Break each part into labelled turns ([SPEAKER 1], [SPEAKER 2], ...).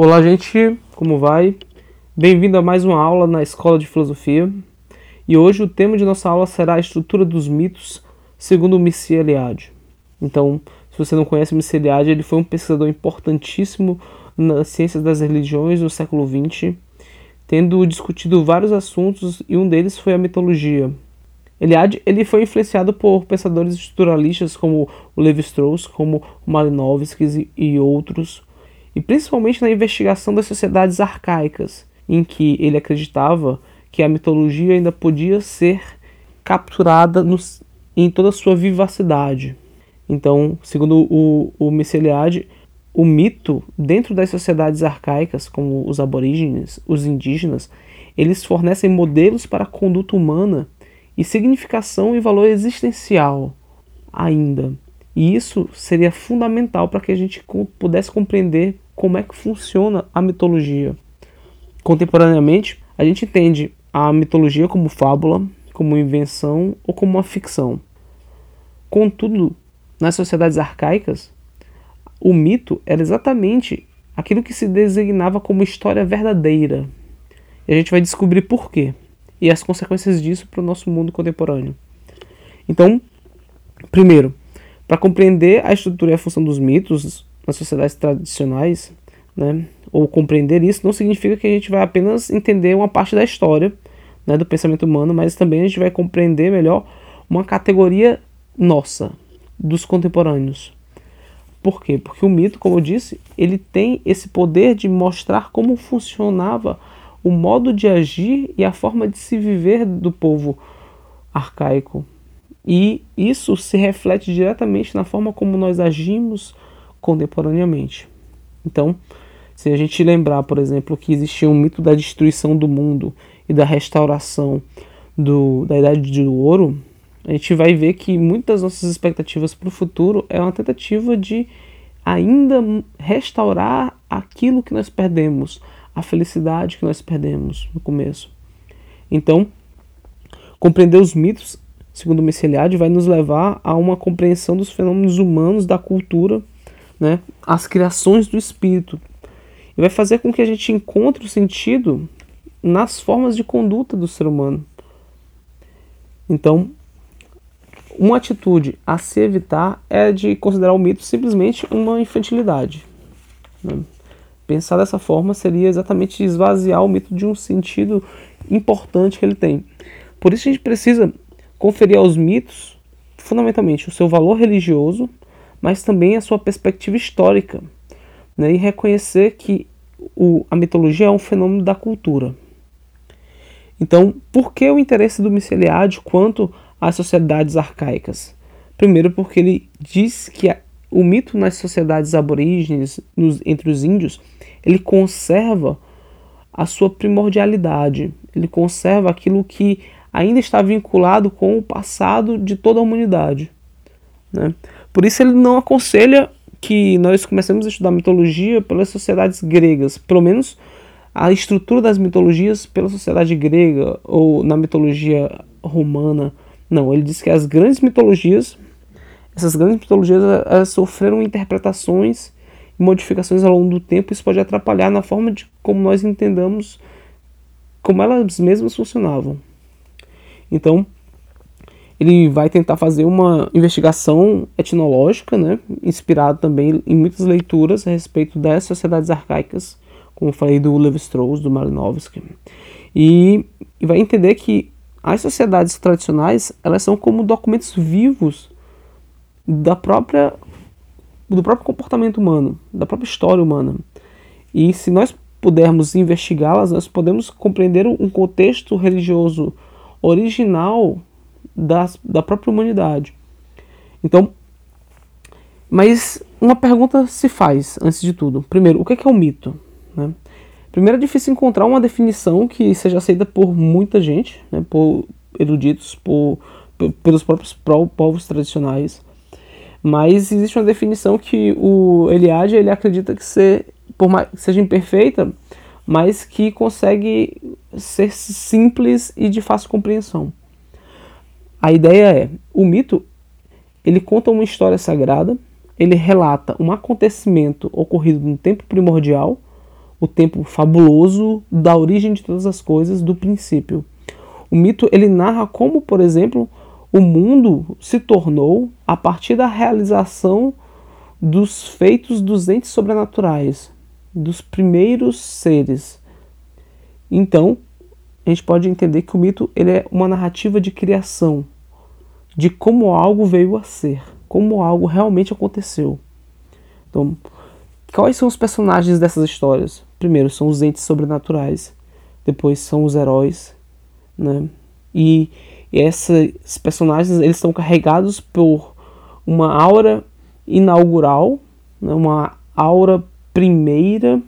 [SPEAKER 1] Olá, gente, como vai? Bem-vindo a mais uma aula na Escola de Filosofia. E hoje o tema de nossa aula será a estrutura dos mitos segundo o Mircea Eliade. Então, se você não conhece Mircea Eliade, ele foi um pesquisador importantíssimo nas ciências das religiões do século XX, tendo discutido vários assuntos e um deles foi a mitologia. Eliade ele foi influenciado por pensadores estruturalistas como o Levi-Strauss, como o Malinowski e outros, e principalmente na investigação das sociedades arcaicas, em que ele acreditava que a mitologia ainda podia ser capturada no, em toda a sua vivacidade. Então, segundo o, o Miceliade, o mito dentro das sociedades arcaicas, como os aborígenes, os indígenas, eles fornecem modelos para a conduta humana e significação e valor existencial ainda. E isso seria fundamental para que a gente pudesse compreender como é que funciona a mitologia. Contemporaneamente, a gente entende a mitologia como fábula, como invenção ou como uma ficção. Contudo, nas sociedades arcaicas, o mito era exatamente aquilo que se designava como história verdadeira. E a gente vai descobrir por quê e as consequências disso para o nosso mundo contemporâneo. Então, primeiro, para compreender a estrutura e a função dos mitos, nas sociedades tradicionais, né, ou compreender isso, não significa que a gente vai apenas entender uma parte da história né, do pensamento humano, mas também a gente vai compreender melhor uma categoria nossa, dos contemporâneos. Por quê? Porque o mito, como eu disse, ele tem esse poder de mostrar como funcionava o modo de agir e a forma de se viver do povo arcaico. E isso se reflete diretamente na forma como nós agimos, contemporaneamente. Então, se a gente lembrar, por exemplo, que existia um mito da destruição do mundo e da restauração do, da Idade de Ouro, a gente vai ver que muitas das nossas expectativas para o futuro é uma tentativa de ainda restaurar aquilo que nós perdemos, a felicidade que nós perdemos no começo. Então, compreender os mitos, segundo Miceliade, vai nos levar a uma compreensão dos fenômenos humanos, da cultura né, as criações do espírito. E vai fazer com que a gente encontre o sentido nas formas de conduta do ser humano. Então, uma atitude a se evitar é de considerar o mito simplesmente uma infantilidade. Né? Pensar dessa forma seria exatamente esvaziar o mito de um sentido importante que ele tem. Por isso a gente precisa conferir aos mitos, fundamentalmente, o seu valor religioso, mas também a sua perspectiva histórica, né, e reconhecer que o, a mitologia é um fenômeno da cultura. Então, por que o interesse do Miceliade quanto às sociedades arcaicas? Primeiro, porque ele diz que a, o mito nas sociedades aborígenes, nos, entre os índios, ele conserva a sua primordialidade, ele conserva aquilo que ainda está vinculado com o passado de toda a humanidade. Né? Por isso ele não aconselha que nós comecemos a estudar mitologia pelas sociedades gregas, pelo menos a estrutura das mitologias pela sociedade grega ou na mitologia romana. Não, ele diz que as grandes mitologias, essas grandes mitologias, elas sofreram interpretações e modificações ao longo do tempo. Isso pode atrapalhar na forma de como nós entendamos como elas mesmas funcionavam. Então, ele vai tentar fazer uma investigação etnológica, né, inspirado também em muitas leituras a respeito das sociedades arcaicas, como falei do Levi-Strauss, do Malinowski, e, e vai entender que as sociedades tradicionais elas são como documentos vivos da própria do próprio comportamento humano, da própria história humana. E se nós pudermos investigá-las, nós podemos compreender um contexto religioso original das, da própria humanidade. Então, mas uma pergunta se faz antes de tudo. Primeiro, o que é, que é um mito? Né? Primeiro, é difícil encontrar uma definição que seja aceita por muita gente, né? por eruditos, por, pelos próprios povos tradicionais. Mas existe uma definição que o Eliade ele acredita que, ser, por mais, seja imperfeita, mas que consegue ser simples e de fácil compreensão. A ideia é, o mito, ele conta uma história sagrada, ele relata um acontecimento ocorrido no tempo primordial, o tempo fabuloso da origem de todas as coisas, do princípio. O mito ele narra como, por exemplo, o mundo se tornou a partir da realização dos feitos dos entes sobrenaturais, dos primeiros seres. Então, a gente pode entender que o mito ele é uma narrativa de criação, de como algo veio a ser, como algo realmente aconteceu. Então, quais são os personagens dessas histórias? Primeiro são os entes sobrenaturais, depois são os heróis, né? E, e esses personagens eles estão carregados por uma aura inaugural, né? uma aura primeira,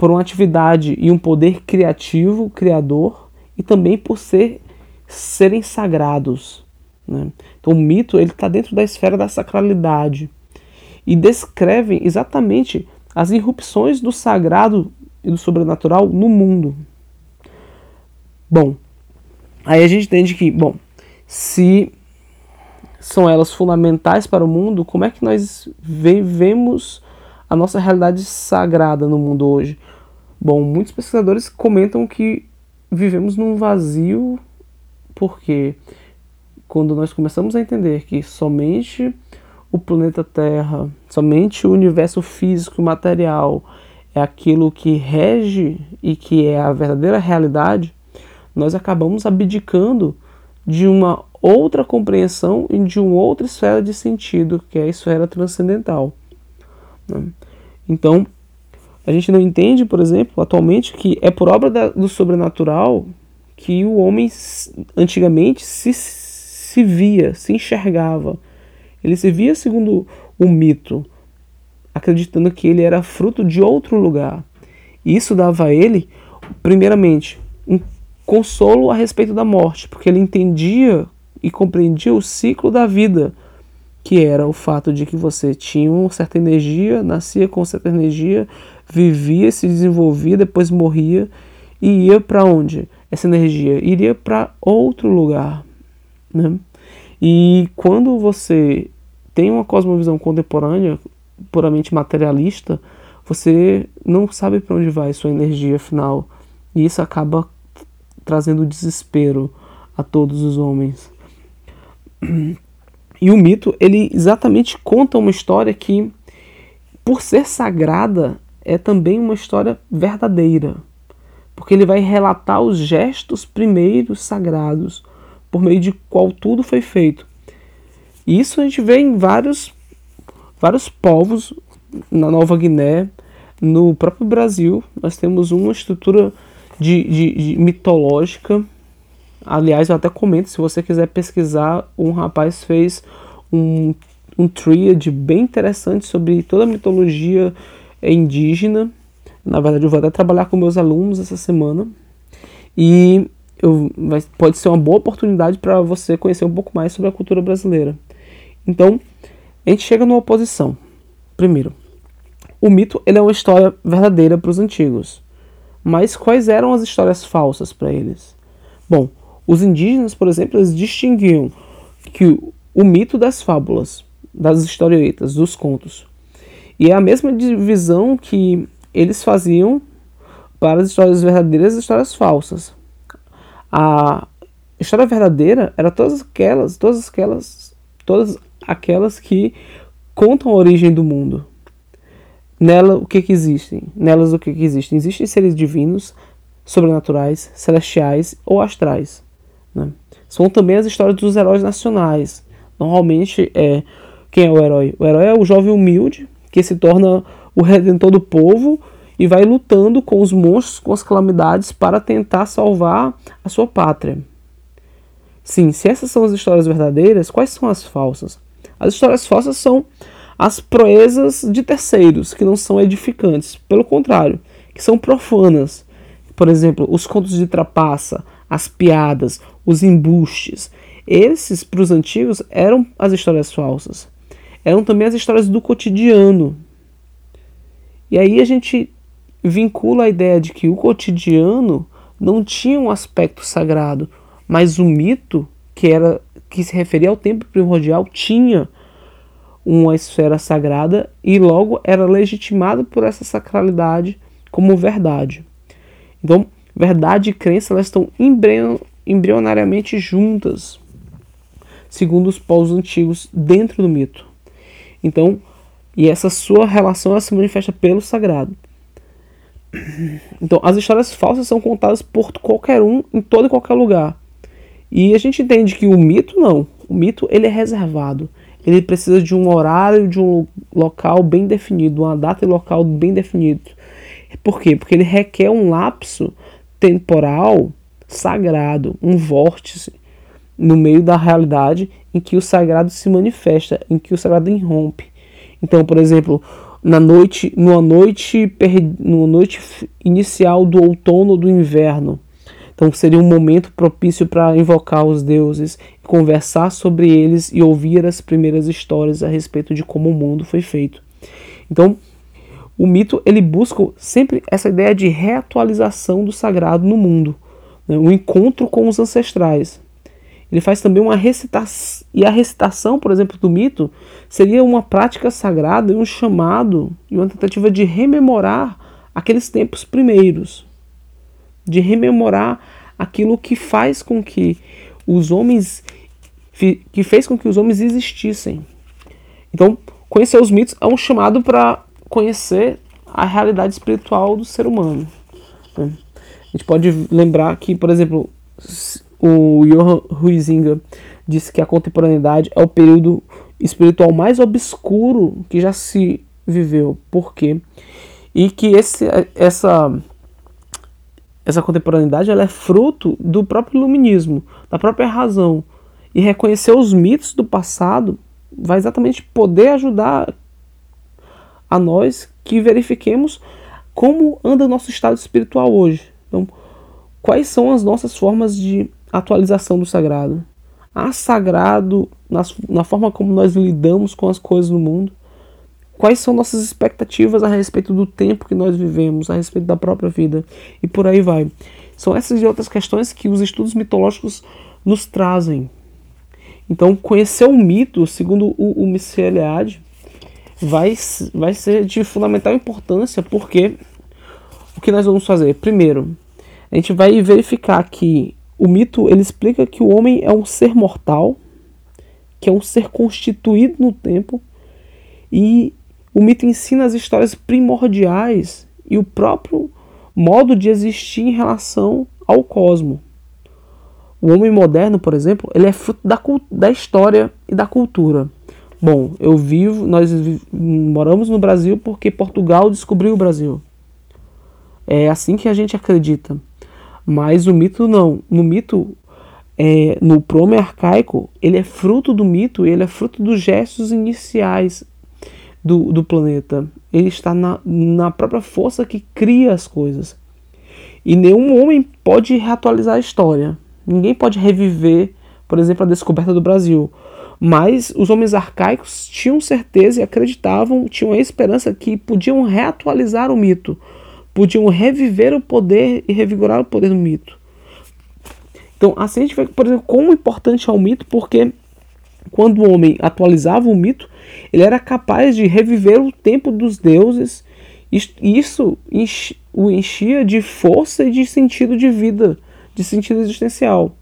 [SPEAKER 1] por uma atividade e um poder criativo, criador, e também por ser serem sagrados. Né? Então o mito ele está dentro da esfera da sacralidade e descrevem exatamente as irrupções do sagrado e do sobrenatural no mundo. Bom, aí a gente entende que, bom, se são elas fundamentais para o mundo, como é que nós vivemos a nossa realidade sagrada no mundo hoje? Bom, muitos pesquisadores comentam que vivemos num vazio porque quando nós começamos a entender que somente o planeta Terra, somente o universo físico e material é aquilo que rege e que é a verdadeira realidade, nós acabamos abdicando de uma outra compreensão e de uma outra esfera de sentido, que é a esfera transcendental. Né? Então, a gente não entende, por exemplo, atualmente, que é por obra da, do sobrenatural que o homem antigamente se, se via, se enxergava. Ele se via segundo o mito, acreditando que ele era fruto de outro lugar. Isso dava a ele, primeiramente, um consolo a respeito da morte, porque ele entendia e compreendia o ciclo da vida, que era o fato de que você tinha uma certa energia, nascia com certa energia, vivia, se desenvolvia, depois morria e ia para onde? Essa energia iria para outro lugar, né? E quando você tem uma cosmovisão contemporânea, puramente materialista, você não sabe para onde vai sua energia final. E isso acaba trazendo desespero a todos os homens. E o mito, ele exatamente conta uma história que, por ser sagrada, é também uma história verdadeira. Porque ele vai relatar os gestos primeiros sagrados, por meio de qual tudo foi feito. E isso a gente vê em vários, vários povos na Nova Guiné, no próprio Brasil, nós temos uma estrutura de, de, de mitológica. Aliás, eu até comento, se você quiser pesquisar, um rapaz fez um, um triad bem interessante sobre toda a mitologia indígena. Na verdade, eu vou até trabalhar com meus alunos essa semana. E eu, vai, pode ser uma boa oportunidade para você conhecer um pouco mais sobre a cultura brasileira. Então, a gente chega numa oposição. Primeiro, o mito ele é uma história verdadeira para os antigos. Mas quais eram as histórias falsas para eles? Bom, os indígenas, por exemplo, eles distinguiam que o mito das fábulas, das historietas, dos contos. E é a mesma divisão que eles faziam para as histórias verdadeiras e as histórias falsas. A história verdadeira era todas aquelas, todas aquelas, todas aquelas que contam a origem do mundo. Nela, o que, que existem? Nelas, o que, que existem? Existem seres divinos, sobrenaturais, celestiais ou astrais. Né? São também as histórias dos heróis nacionais. Normalmente, é quem é o herói? O herói é o jovem humilde que se torna o redentor do povo e vai lutando com os monstros, com as calamidades para tentar salvar a sua pátria. Sim, se essas são as histórias verdadeiras, quais são as falsas? As histórias falsas são as proezas de terceiros, que não são edificantes, pelo contrário, que são profanas. Por exemplo, os contos de trapaça, as piadas, os embustes. Esses, para os antigos, eram as histórias falsas. Eram também as histórias do cotidiano. E aí a gente vincula a ideia de que o cotidiano não tinha um aspecto sagrado, mas o mito, que era que se referia ao tempo primordial, tinha uma esfera sagrada e logo era legitimado por essa sacralidade como verdade. Então, verdade e crença elas estão embrionariamente juntas, segundo os povos antigos dentro do mito. Então, e essa sua relação ela se manifesta pelo sagrado. Então, as histórias falsas são contadas por qualquer um em todo e qualquer lugar. E a gente entende que o mito não. O mito ele é reservado. Ele precisa de um horário, de um local bem definido, uma data e local bem definido. Por quê? Porque ele requer um lapso temporal sagrado, um vórtice no meio da realidade em que o sagrado se manifesta, em que o sagrado irrompe. Então, por exemplo, na noite, numa noite, numa noite inicial do outono ou do inverno. Então seria um momento propício para invocar os deuses, conversar sobre eles e ouvir as primeiras histórias a respeito de como o mundo foi feito. Então, o mito ele busca sempre essa ideia de reatualização do sagrado no mundo? Um encontro com os ancestrais. Ele faz também uma recitação, e a recitação, por exemplo, do mito seria uma prática sagrada e um chamado e uma tentativa de rememorar aqueles tempos primeiros, de rememorar aquilo que faz com que os homens que fez com que os homens existissem. Então, conhecer os mitos é um chamado para conhecer a realidade espiritual do ser humano. Né? A gente pode lembrar que, por exemplo, o Johann Huizinga disse que a contemporaneidade é o período espiritual mais obscuro que já se viveu. Por quê? E que esse, essa, essa contemporaneidade ela é fruto do próprio iluminismo, da própria razão. E reconhecer os mitos do passado vai exatamente poder ajudar a nós que verifiquemos como anda o nosso estado espiritual hoje. Então, quais são as nossas formas de atualização do sagrado. Há sagrado nas, na forma como nós lidamos com as coisas no mundo? Quais são nossas expectativas a respeito do tempo que nós vivemos, a respeito da própria vida? E por aí vai. São essas e outras questões que os estudos mitológicos nos trazem. Então, conhecer o mito, segundo o, o Michel Eliade, vai, vai ser de fundamental importância, porque o que nós vamos fazer? Primeiro, a gente vai verificar que o mito ele explica que o homem é um ser mortal, que é um ser constituído no tempo, e o mito ensina as histórias primordiais e o próprio modo de existir em relação ao cosmo. O homem moderno, por exemplo, ele é fruto da, da história e da cultura. Bom, eu vivo, nós moramos no Brasil porque Portugal descobriu o Brasil. É assim que a gente acredita. Mas o mito não. No mito, é, no prome arcaico, ele é fruto do mito, ele é fruto dos gestos iniciais do, do planeta. Ele está na, na própria força que cria as coisas. E nenhum homem pode reatualizar a história. Ninguém pode reviver, por exemplo, a descoberta do Brasil. Mas os homens arcaicos tinham certeza e acreditavam, tinham a esperança que podiam reatualizar o mito podiam reviver o poder e revigorar o poder do mito. Então, assim a gente vê, por exemplo, como importante é o mito, porque quando o homem atualizava o mito, ele era capaz de reviver o tempo dos deuses, e isso o enchia de força e de sentido de vida, de sentido existencial.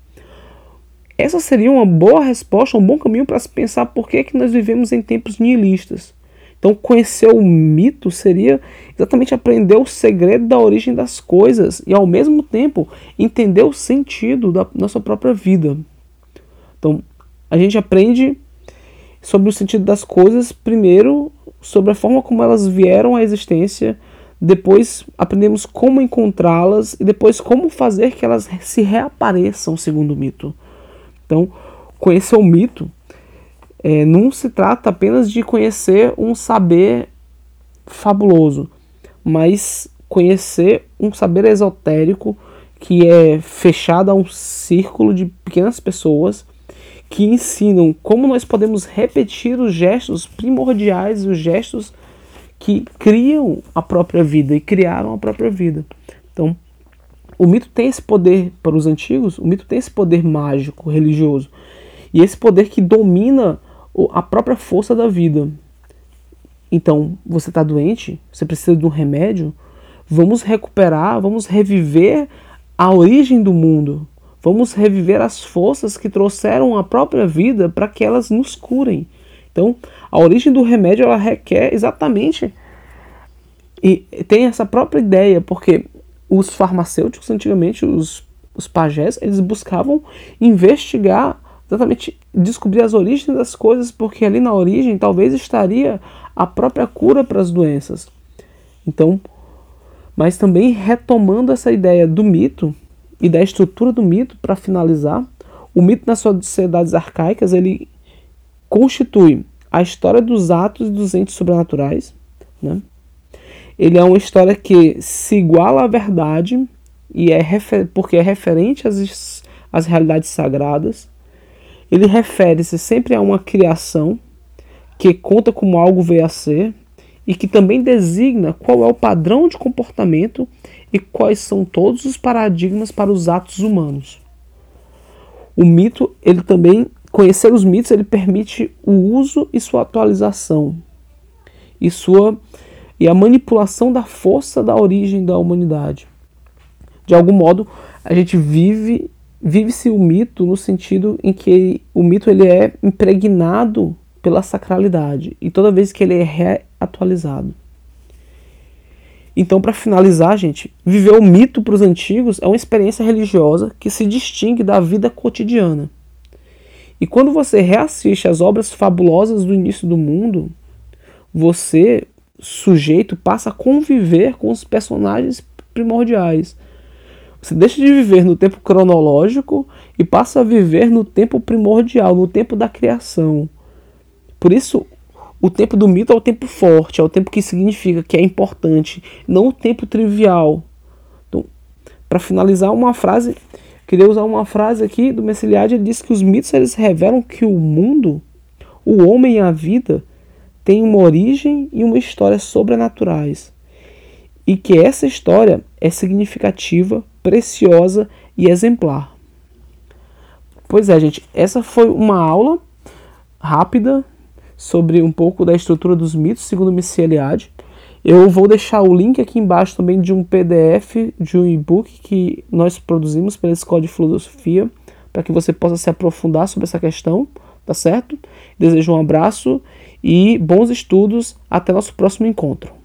[SPEAKER 1] Essa seria uma boa resposta, um bom caminho para se pensar por que, que nós vivemos em tempos nihilistas. Então, conhecer o mito seria exatamente aprender o segredo da origem das coisas e, ao mesmo tempo, entender o sentido da nossa própria vida. Então, a gente aprende sobre o sentido das coisas, primeiro, sobre a forma como elas vieram à existência, depois aprendemos como encontrá-las e depois como fazer que elas se reapareçam segundo o mito. Então, conhecer o mito é, não se trata apenas de conhecer um saber fabuloso, mas conhecer um saber esotérico que é fechado a um círculo de pequenas pessoas que ensinam como nós podemos repetir os gestos primordiais, os gestos que criam a própria vida e criaram a própria vida. Então, o mito tem esse poder para os antigos, o mito tem esse poder mágico, religioso, e esse poder que domina a própria força da vida. Então, você está doente, você precisa de um remédio, vamos recuperar, vamos reviver a origem do mundo. Vamos reviver as forças que trouxeram a própria vida para que elas nos curem. Então, a origem do remédio ela requer exatamente e tem essa própria ideia, porque os farmacêuticos antigamente, os, os pajés, eles buscavam investigar, exatamente descobrir as origens das coisas, porque ali na origem talvez estaria a própria cura para as doenças. Então, mas também retomando essa ideia do mito e da estrutura do mito para finalizar, o mito nas sociedades arcaicas ele constitui a história dos atos e dos entes sobrenaturais, né? Ele é uma história que se iguala à verdade e é porque é referente às, às realidades sagradas. Ele refere-se sempre a uma criação que conta como algo veio a ser, e que também designa qual é o padrão de comportamento e quais são todos os paradigmas para os atos humanos. O mito, ele também conhecer os mitos, ele permite o uso e sua atualização e sua e a manipulação da força da origem da humanidade. De algum modo, a gente vive vive-se o mito no sentido em que o mito ele é impregnado pela sacralidade e toda vez que ele é reatualizado. Então, para finalizar, gente, viver o mito para os antigos é uma experiência religiosa que se distingue da vida cotidiana. E quando você reassiste às obras fabulosas do início do mundo, você, sujeito, passa a conviver com os personagens primordiais. Você deixa de viver no tempo cronológico e passa a viver no tempo primordial, no tempo da criação. Por isso, o tempo do mito é o tempo forte, é o tempo que significa que é importante, não o tempo trivial. Então, para finalizar uma frase, queria usar uma frase aqui do Messiliade, ele diz que os mitos eles revelam que o mundo, o homem e a vida têm uma origem e uma história sobrenaturais. E que essa história é significativa, preciosa e exemplar. Pois é, gente, essa foi uma aula rápida sobre um pouco da estrutura dos mitos, segundo Missy Eliade. Eu vou deixar o link aqui embaixo também de um PDF, de um e-book que nós produzimos pela Escola de Filosofia, para que você possa se aprofundar sobre essa questão, tá certo? Desejo um abraço e bons estudos. Até nosso próximo encontro.